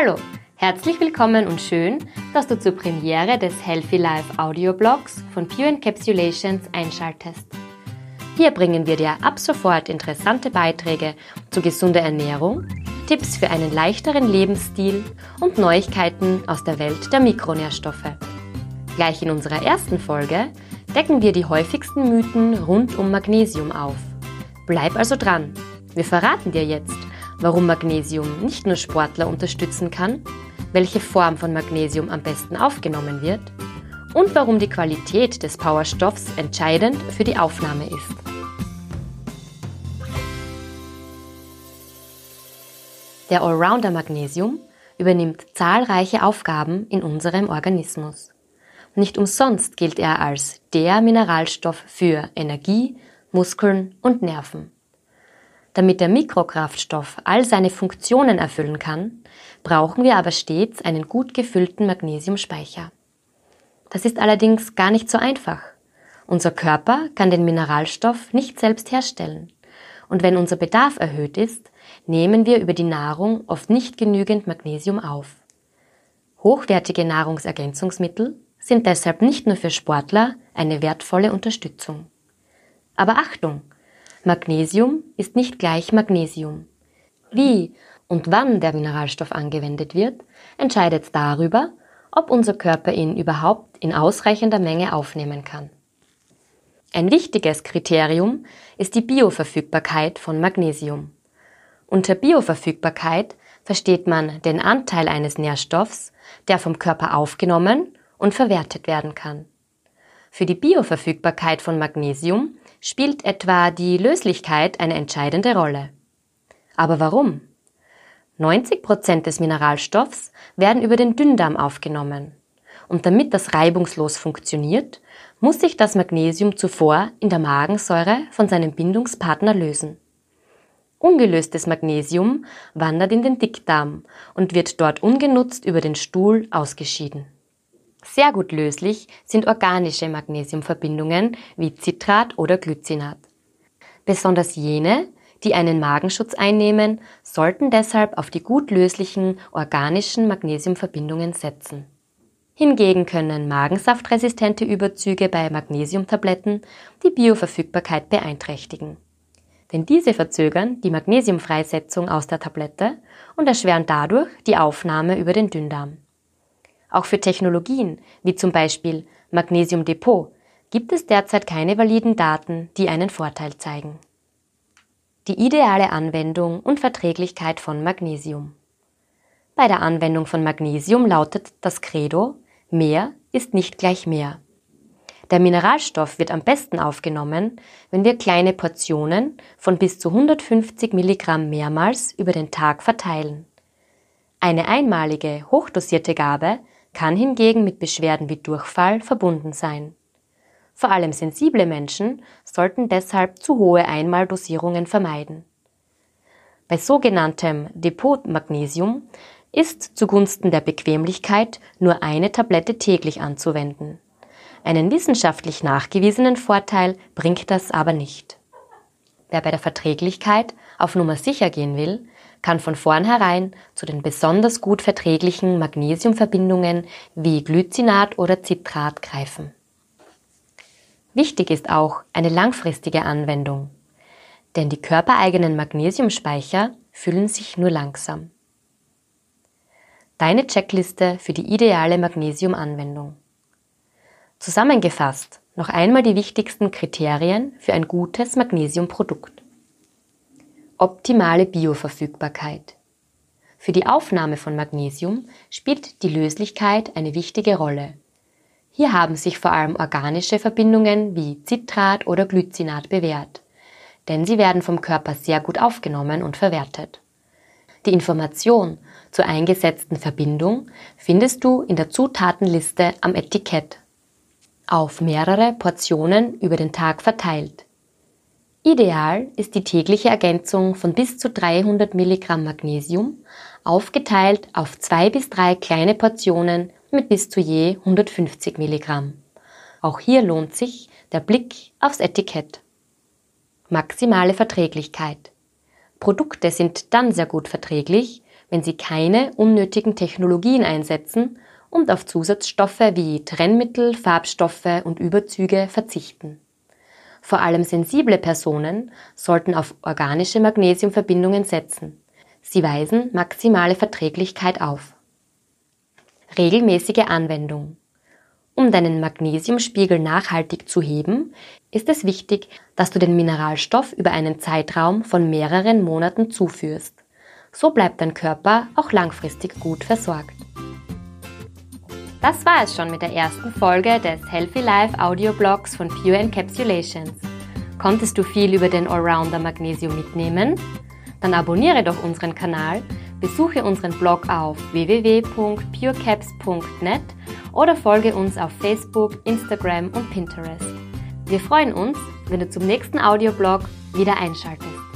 Hallo, herzlich willkommen und schön, dass du zur Premiere des Healthy Life Audioblogs von Pure Encapsulations einschaltest. Hier bringen wir dir ab sofort interessante Beiträge zu gesunder Ernährung, Tipps für einen leichteren Lebensstil und Neuigkeiten aus der Welt der Mikronährstoffe. Gleich in unserer ersten Folge decken wir die häufigsten Mythen rund um Magnesium auf. Bleib also dran. Wir verraten dir jetzt, warum Magnesium nicht nur Sportler unterstützen kann, welche Form von Magnesium am besten aufgenommen wird und warum die Qualität des Powerstoffs entscheidend für die Aufnahme ist. Der Allrounder Magnesium übernimmt zahlreiche Aufgaben in unserem Organismus. Nicht umsonst gilt er als der Mineralstoff für Energie, Muskeln und Nerven. Damit der Mikrokraftstoff all seine Funktionen erfüllen kann, brauchen wir aber stets einen gut gefüllten Magnesiumspeicher. Das ist allerdings gar nicht so einfach. Unser Körper kann den Mineralstoff nicht selbst herstellen. Und wenn unser Bedarf erhöht ist, nehmen wir über die Nahrung oft nicht genügend Magnesium auf. Hochwertige Nahrungsergänzungsmittel sind deshalb nicht nur für Sportler eine wertvolle Unterstützung. Aber Achtung! Magnesium ist nicht gleich Magnesium. Wie und wann der Mineralstoff angewendet wird, entscheidet darüber, ob unser Körper ihn überhaupt in ausreichender Menge aufnehmen kann. Ein wichtiges Kriterium ist die Bioverfügbarkeit von Magnesium. Unter Bioverfügbarkeit versteht man den Anteil eines Nährstoffs, der vom Körper aufgenommen und verwertet werden kann. Für die Bioverfügbarkeit von Magnesium spielt etwa die Löslichkeit eine entscheidende Rolle. Aber warum? 90 Prozent des Mineralstoffs werden über den Dünndarm aufgenommen. Und damit das reibungslos funktioniert, muss sich das Magnesium zuvor in der Magensäure von seinem Bindungspartner lösen. Ungelöstes Magnesium wandert in den Dickdarm und wird dort ungenutzt über den Stuhl ausgeschieden. Sehr gut löslich sind organische Magnesiumverbindungen wie Citrat oder Glycinat. Besonders jene, die einen Magenschutz einnehmen, sollten deshalb auf die gut löslichen organischen Magnesiumverbindungen setzen. Hingegen können magensaftresistente Überzüge bei Magnesiumtabletten die Bioverfügbarkeit beeinträchtigen denn diese verzögern die Magnesiumfreisetzung aus der Tablette und erschweren dadurch die Aufnahme über den Dünndarm. Auch für Technologien wie zum Beispiel Magnesiumdepot gibt es derzeit keine validen Daten, die einen Vorteil zeigen. Die ideale Anwendung und Verträglichkeit von Magnesium. Bei der Anwendung von Magnesium lautet das Credo, mehr ist nicht gleich mehr. Der Mineralstoff wird am besten aufgenommen, wenn wir kleine Portionen von bis zu 150 Milligramm mehrmals über den Tag verteilen. Eine einmalige, hochdosierte Gabe kann hingegen mit Beschwerden wie Durchfall verbunden sein. Vor allem sensible Menschen sollten deshalb zu hohe Einmaldosierungen vermeiden. Bei sogenanntem Depotmagnesium ist zugunsten der Bequemlichkeit nur eine Tablette täglich anzuwenden. Einen wissenschaftlich nachgewiesenen Vorteil bringt das aber nicht. Wer bei der Verträglichkeit auf Nummer sicher gehen will, kann von vornherein zu den besonders gut verträglichen Magnesiumverbindungen wie Glycinat oder Citrat greifen. Wichtig ist auch eine langfristige Anwendung, denn die körpereigenen Magnesiumspeicher füllen sich nur langsam. Deine Checkliste für die ideale Magnesiumanwendung. Zusammengefasst noch einmal die wichtigsten Kriterien für ein gutes Magnesiumprodukt. Optimale Bioverfügbarkeit. Für die Aufnahme von Magnesium spielt die Löslichkeit eine wichtige Rolle. Hier haben sich vor allem organische Verbindungen wie Citrat oder Glycinat bewährt, denn sie werden vom Körper sehr gut aufgenommen und verwertet. Die Information zur eingesetzten Verbindung findest du in der Zutatenliste am Etikett auf mehrere Portionen über den Tag verteilt. Ideal ist die tägliche Ergänzung von bis zu 300 Milligramm Magnesium, aufgeteilt auf zwei bis drei kleine Portionen mit bis zu je 150 Milligramm. Auch hier lohnt sich der Blick aufs Etikett. Maximale Verträglichkeit. Produkte sind dann sehr gut verträglich, wenn sie keine unnötigen Technologien einsetzen und auf Zusatzstoffe wie Trennmittel, Farbstoffe und Überzüge verzichten. Vor allem sensible Personen sollten auf organische Magnesiumverbindungen setzen. Sie weisen maximale Verträglichkeit auf. Regelmäßige Anwendung. Um deinen Magnesiumspiegel nachhaltig zu heben, ist es wichtig, dass du den Mineralstoff über einen Zeitraum von mehreren Monaten zuführst. So bleibt dein Körper auch langfristig gut versorgt. Das war es schon mit der ersten Folge des Healthy Life Audioblogs von Pure Encapsulations. Konntest du viel über den Allrounder Magnesium mitnehmen? Dann abonniere doch unseren Kanal, besuche unseren Blog auf www.purecaps.net oder folge uns auf Facebook, Instagram und Pinterest. Wir freuen uns, wenn du zum nächsten Audioblog wieder einschaltest.